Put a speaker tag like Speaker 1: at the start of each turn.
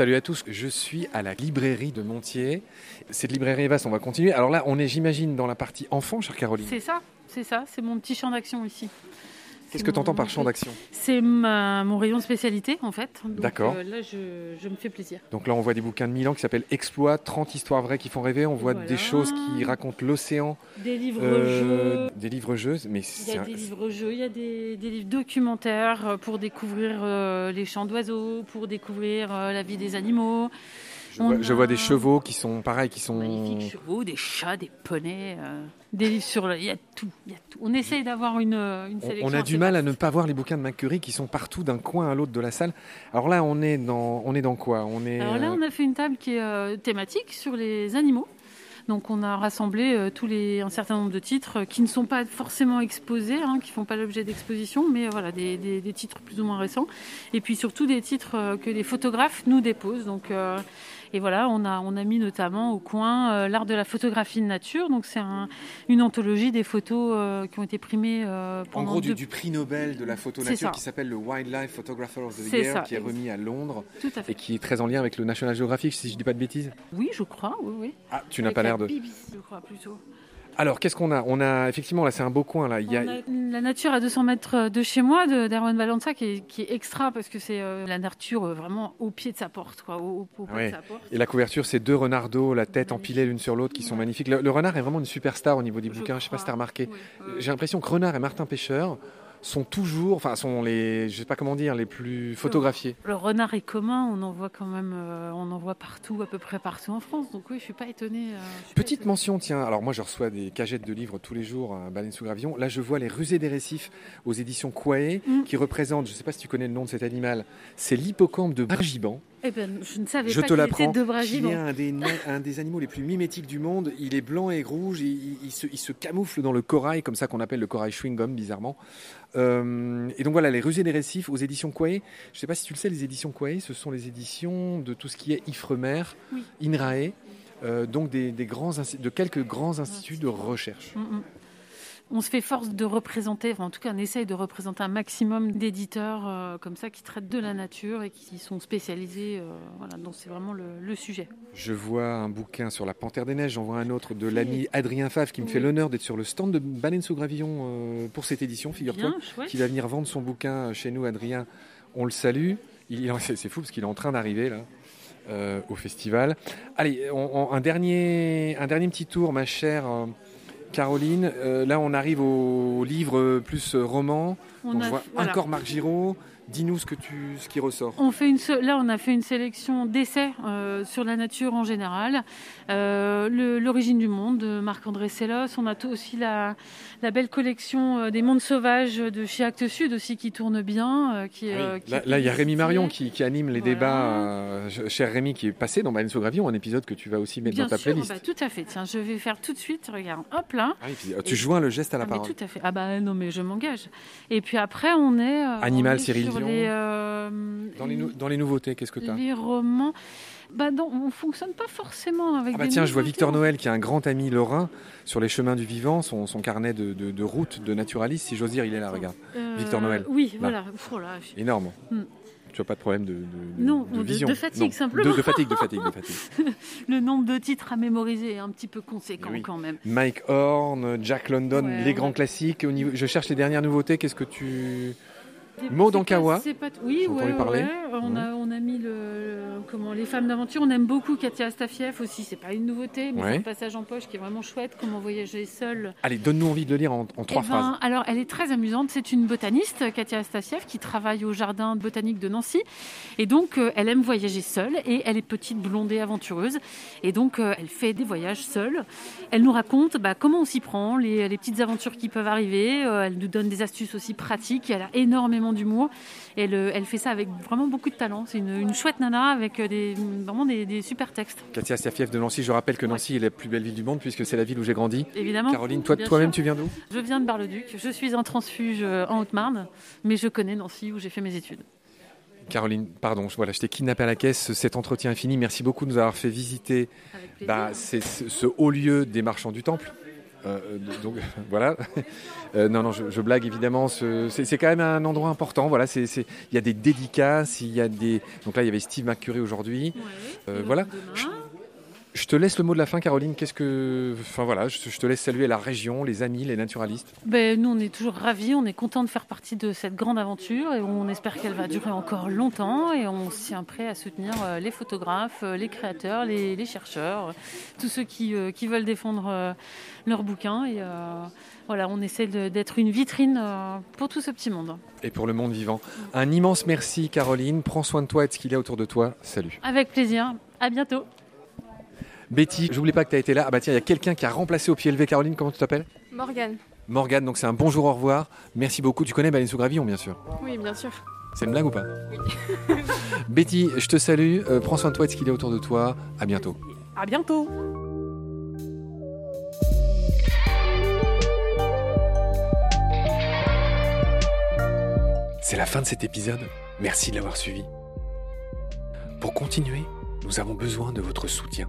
Speaker 1: salut à tous. Je suis à la librairie de Montier. Cette librairie est vaste, on va continuer. Alors là, on est, j'imagine, dans la partie enfant, chère Caroline.
Speaker 2: C'est ça, c'est ça, c'est mon petit champ d'action ici.
Speaker 1: Qu'est-ce que tu entends par champ d'action?
Speaker 2: C'est mon rayon de spécialité en fait.
Speaker 1: D'accord.
Speaker 2: Euh, là, je, me fais plaisir.
Speaker 1: Donc là, on voit des bouquins de Milan qui s'appellent Exploit, 30 histoires vraies qui font rêver. On voit des choses qui racontent l'océan.
Speaker 2: Des livres-jeux.
Speaker 1: des livres-jeux. Mais
Speaker 2: il y a des livres-jeux, il y a des, livres documentaires euh, pour découvrir euh, les chants d'oiseaux, pour découvrir la vie des animaux.
Speaker 1: Je vois, des chevaux qui sont pareils, qui sont.
Speaker 2: Magnifiques chevaux, des chats, des poneys, euh, des livres sur le. Il y a tout. Il y a tout. On essaye d'avoir une, une, sélection.
Speaker 1: On a du mal à ne pas voir les bouquins de McCurry qui sont partout d'un coin à l'autre de la salle. Alors là, on est dans, on est dans quoi? On est,
Speaker 2: Alors là, on a fait une table qui est euh, thématique sur les animaux. Donc on a rassemblé euh, tous les, un certain nombre de titres qui ne sont pas forcément exposés, hein, qui ne font pas l'objet d'exposition, mais voilà des, des, titres plus ou moins récents. Et puis surtout des titres que les photographes nous déposent. Donc et voilà, on a, on a mis notamment au coin euh, l'art de la photographie de nature. Donc c'est une anthologie des photos euh, qui ont été primées euh,
Speaker 1: pendant. En gros, du, prix Nobel de la photo nature qui s'appelle le Wildlife Photographer of the Year, qui est remis à Londres et qui est très en lien avec le National Geographic, si je ne dis pas de bêtises.
Speaker 2: Oui, je crois, oui, oui.
Speaker 1: Ah, tu n'as pas l'air de.
Speaker 2: BBC, je crois plutôt.
Speaker 1: Alors, qu'est-ce qu'on a? On a effectivement là, c'est un beau coin là.
Speaker 2: Il y a... la nature à 200 mètres de chez moi, de d'Erwan Valenza, qui est, qui est, extra parce que c'est euh, la nature euh, vraiment au pied de sa porte, quoi, au, de sa porte.
Speaker 1: Et la couverture, c'est deux renardeaux, la tête empilée l'une sur l'autre, qui sont magnifiques. Le, renard est vraiment une superstar au niveau des bouquins. Je ne sais pas si tu as remarqué. J'ai l'impression que Renard et Martin Pêcheur sont toujours, enfin, sont les, je sais pas comment dire, les plus photographiés.
Speaker 2: Le, renard est commun, on en voit quand même, euh, on en voit partout, à peu près partout en France. Donc oui, je suis pas étonnée. Euh,
Speaker 1: Petite mention, tiens. Alors moi, je reçois des cagettes de livres tous les jours à Baleine sous Gravillon. Là, je vois les Rusées des Récifs aux éditions Quae, mm. qui représentent, je sais pas si tu connais le nom de cet animal, c'est l'hippocampe de Bragiban.
Speaker 2: Eh ben, je ne savais
Speaker 1: je
Speaker 2: pas
Speaker 1: te l'apprends. Il est un des, un des, animaux les plus mimétiques du monde. Il est blanc et rouge. Il, il, se, il se, camoufle dans le corail, comme ça qu'on appelle le corail chewing gum, bizarrement. Euh, et donc voilà, les rusées des récifs aux éditions Quae. Je ne sais pas si tu le sais, les éditions Quae, ce sont les éditions de tout ce qui est Ifremer, INRAE, euh, donc des, grands, de quelques grands instituts de recherche. Mm, mm
Speaker 2: on se fait force de représenter, en tout cas on essaye de représenter un maximum d'éditeurs euh, comme ça qui traitent de la nature et qui sont spécialisés. Euh, voilà, donc c'est vraiment le, sujet.
Speaker 1: Je vois un bouquin sur la panthère des neiges, j'en vois un autre de l'ami Adrien Favre qui me fait l'honneur d'être sur le stand de Baleine sous Gravillon euh, pour cette édition, figure-toi, qui va venir vendre son bouquin chez nous, Adrien. On le salue. c'est, fou parce qu'il est en train d'arriver là. au festival. Allez, un, dernier, un dernier petit tour, ma chère Caroline, euh, là on arrive au livre plus roman. On, voit encore Marc Giraud, Dis-nous ce, que tu, ce qui ressort.
Speaker 2: On fait une, là, on a fait une sélection d'essais euh, sur la nature en général. Euh, L'origine du monde de Marc-André Sellos. On a aussi la, la, belle collection euh, des mondes sauvages de chez Actes Sud aussi qui tourne bien. qui,
Speaker 1: ah là, il y a Rémi Marion qui, qui anime les débats. cher Rémi qui est passé dans Baleine un épisode que tu vas aussi mettre dans ta playlist.
Speaker 2: Bah, tout à fait. Tiens, je vais faire tout de suite. Regarde, hop là.
Speaker 1: Ah tu joins le geste à la
Speaker 2: ah,
Speaker 1: parole.
Speaker 2: tout à fait. Ah bah non, mais je m'engage. Et puis après, on est.
Speaker 1: Animal, Cyril euh, dans, les dans, les nouveautés, qu'est-ce que tu as
Speaker 2: Les romans. Bah non, on fonctionne pas forcément avec.
Speaker 1: Ah bah
Speaker 2: tiens,
Speaker 1: je vois Victor Noël qui est un grand ami lorrain sur les chemins du vivant, son, son carnet de, de, route de naturaliste, si j'ose dire, il est là, regarde. Euh, Victor Noël.
Speaker 2: Oui, voilà.
Speaker 1: Énorme. Hmm. Tu n'as pas de problème de,
Speaker 2: non,
Speaker 1: de, vision.
Speaker 2: de, fatigue simplement.
Speaker 1: De, fatigue, de fatigue, de fatigue.
Speaker 2: Le nombre de titres à mémoriser est un petit peu conséquent quand même.
Speaker 1: Mike Horn, Jack London, les grands classiques. Au niveau, je cherche les dernières nouveautés. Qu'est-ce que tu Maud Ankawa.
Speaker 2: Oui, ouais, parler. On, a, on a mis le, comment, les femmes d'aventure. On aime beaucoup Katia Astafiev aussi. C'est pas une nouveauté, mais c'est un passage en poche qui est vraiment chouette. Comment voyager seule.
Speaker 1: Allez, donne-nous envie de le lire en, trois eh ben, phrases.
Speaker 2: alors, elle est très amusante. C'est une botaniste, Katia Astafiev, qui travaille au jardin botanique de Nancy. Et donc, euh, elle aime voyager seule. Et elle est petite, blondée, aventureuse. Et donc, euh, elle fait des voyages seule. Elle nous raconte bah, comment on s'y prend, les, les, petites aventures qui peuvent arriver. Euh, elle nous donne des astuces aussi pratiques. Elle a énormément d'humour. Elle, elle fait ça avec vraiment beaucoup de talent. C'est une, chouette nana avec des, vraiment des, super textes.
Speaker 1: Katia Stiafiev de Nancy, je rappelle que Nancy est la plus belle ville du monde puisque c'est la ville où j'ai grandi.
Speaker 2: Évidemment.
Speaker 1: Caroline, toi, toi-même, tu viens d'où?
Speaker 2: Je viens de Bar-le-Duc. Je suis en transfuge euh, en Haute-Marne, mais je connais Nancy où j'ai fait mes études.
Speaker 1: Caroline, pardon, voilà, je t'ai kidnappé à la caisse. Cet entretien est fini. Merci beaucoup de nous avoir fait visiter bah, ce haut lieu des marchands du Temple. Donc voilà. non, non, je, blague évidemment. C'est quand même un endroit important. Voilà, il y a des dédicaces, il y a des. Donc là, il y avait Steve McCurry aujourd'hui. voilà. Je te laisse le mot de la fin, Caroline. Qu'est-ce que, enfin voilà, je, te laisse saluer la région, les amis, les naturalistes.
Speaker 2: Ben, nous, on est toujours ravis, on est content de faire partie de cette grande aventure et on espère qu'elle va durer encore longtemps et on s'y tient prêt à soutenir euh, les photographes, euh, les créateurs, les, chercheurs, tous ceux qui, euh, qui veulent défendre leurs bouquins et voilà, on essaie d'être une vitrine pour tout ce petit monde.
Speaker 1: Et pour le monde vivant. Un immense merci, Caroline. Prends soin de toi et de ce qu'il y a autour de toi. Salut.
Speaker 2: Avec plaisir. À bientôt.
Speaker 1: Betty, j'oublie pas que tu as été là. Ah bah tiens, il y a quelqu'un qui a remplacé au pied levé Caroline, comment tu t'appelles?
Speaker 3: Morgane.
Speaker 1: Morgane, donc c'est un bonjour, au revoir. Merci beaucoup. Tu connais Baleine sous Gravillon, bien sûr
Speaker 3: Oui, bien sûr.
Speaker 1: C'est une blague ou pas? Oui. Betty, je te salue. Euh, prends soin de toi et de ce qu'il y a autour de toi. À bientôt.
Speaker 2: À bientôt.
Speaker 1: C'est la fin de cet épisode. Merci de l'avoir suivi. Pour continuer, nous avons besoin de votre soutien.